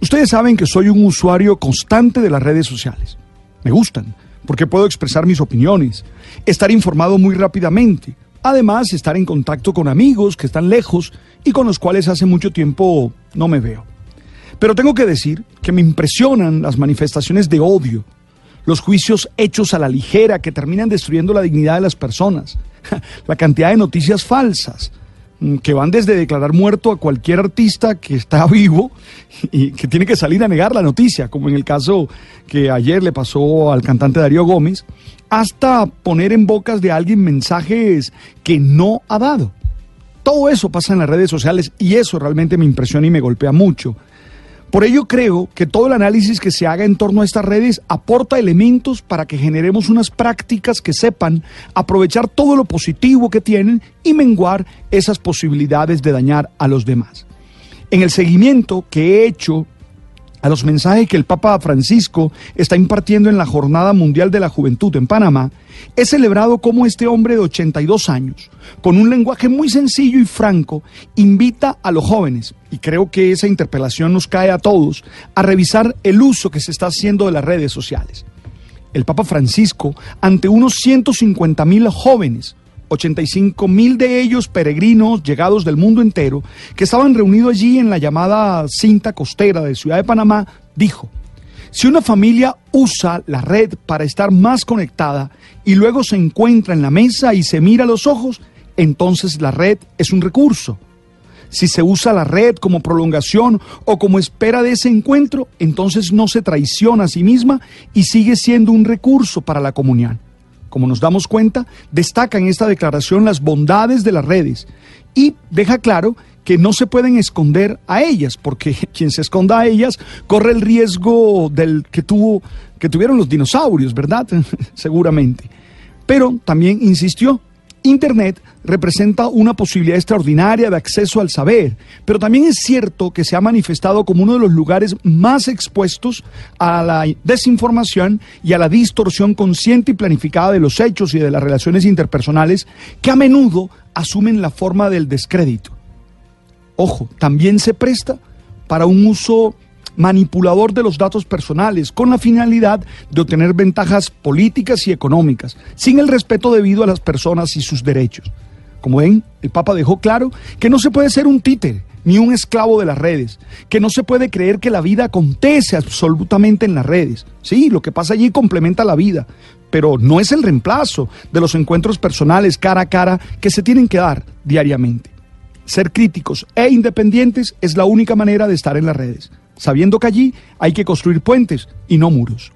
Ustedes saben que soy un usuario constante de las redes sociales. Me gustan, porque puedo expresar mis opiniones, estar informado muy rápidamente. Además, estar en contacto con amigos que están lejos y con los cuales hace mucho tiempo no me veo. Pero tengo que decir que me impresionan las manifestaciones de odio, los juicios hechos a la ligera que terminan destruyendo la dignidad de las personas, la cantidad de noticias falsas que van desde declarar muerto a cualquier artista que está vivo y que tiene que salir a negar la noticia, como en el caso que ayer le pasó al cantante Darío Gómez, hasta poner en bocas de alguien mensajes que no ha dado. Todo eso pasa en las redes sociales y eso realmente me impresiona y me golpea mucho. Por ello creo que todo el análisis que se haga en torno a estas redes aporta elementos para que generemos unas prácticas que sepan aprovechar todo lo positivo que tienen y menguar esas posibilidades de dañar a los demás. En el seguimiento que he hecho a los mensajes que el Papa Francisco está impartiendo en la Jornada Mundial de la Juventud en Panamá, he celebrado cómo este hombre de 82 años, con un lenguaje muy sencillo y franco, invita a los jóvenes, y creo que esa interpelación nos cae a todos, a revisar el uso que se está haciendo de las redes sociales. El Papa Francisco, ante unos 150 mil jóvenes, 85 mil de ellos peregrinos llegados del mundo entero, que estaban reunidos allí en la llamada cinta costera de Ciudad de Panamá, dijo, si una familia usa la red para estar más conectada y luego se encuentra en la mesa y se mira a los ojos, entonces la red es un recurso. Si se usa la red como prolongación o como espera de ese encuentro, entonces no se traiciona a sí misma y sigue siendo un recurso para la comunión como nos damos cuenta, destaca en esta declaración las bondades de las redes y deja claro que no se pueden esconder a ellas, porque quien se esconda a ellas corre el riesgo del que tuvo que tuvieron los dinosaurios, ¿verdad? Seguramente. Pero también insistió Internet representa una posibilidad extraordinaria de acceso al saber, pero también es cierto que se ha manifestado como uno de los lugares más expuestos a la desinformación y a la distorsión consciente y planificada de los hechos y de las relaciones interpersonales que a menudo asumen la forma del descrédito. Ojo, también se presta para un uso manipulador de los datos personales con la finalidad de obtener ventajas políticas y económicas, sin el respeto debido a las personas y sus derechos. Como ven, el Papa dejó claro que no se puede ser un títere ni un esclavo de las redes, que no se puede creer que la vida acontece absolutamente en las redes. Sí, lo que pasa allí complementa la vida, pero no es el reemplazo de los encuentros personales cara a cara que se tienen que dar diariamente. Ser críticos e independientes es la única manera de estar en las redes sabiendo que allí hay que construir puentes y no muros.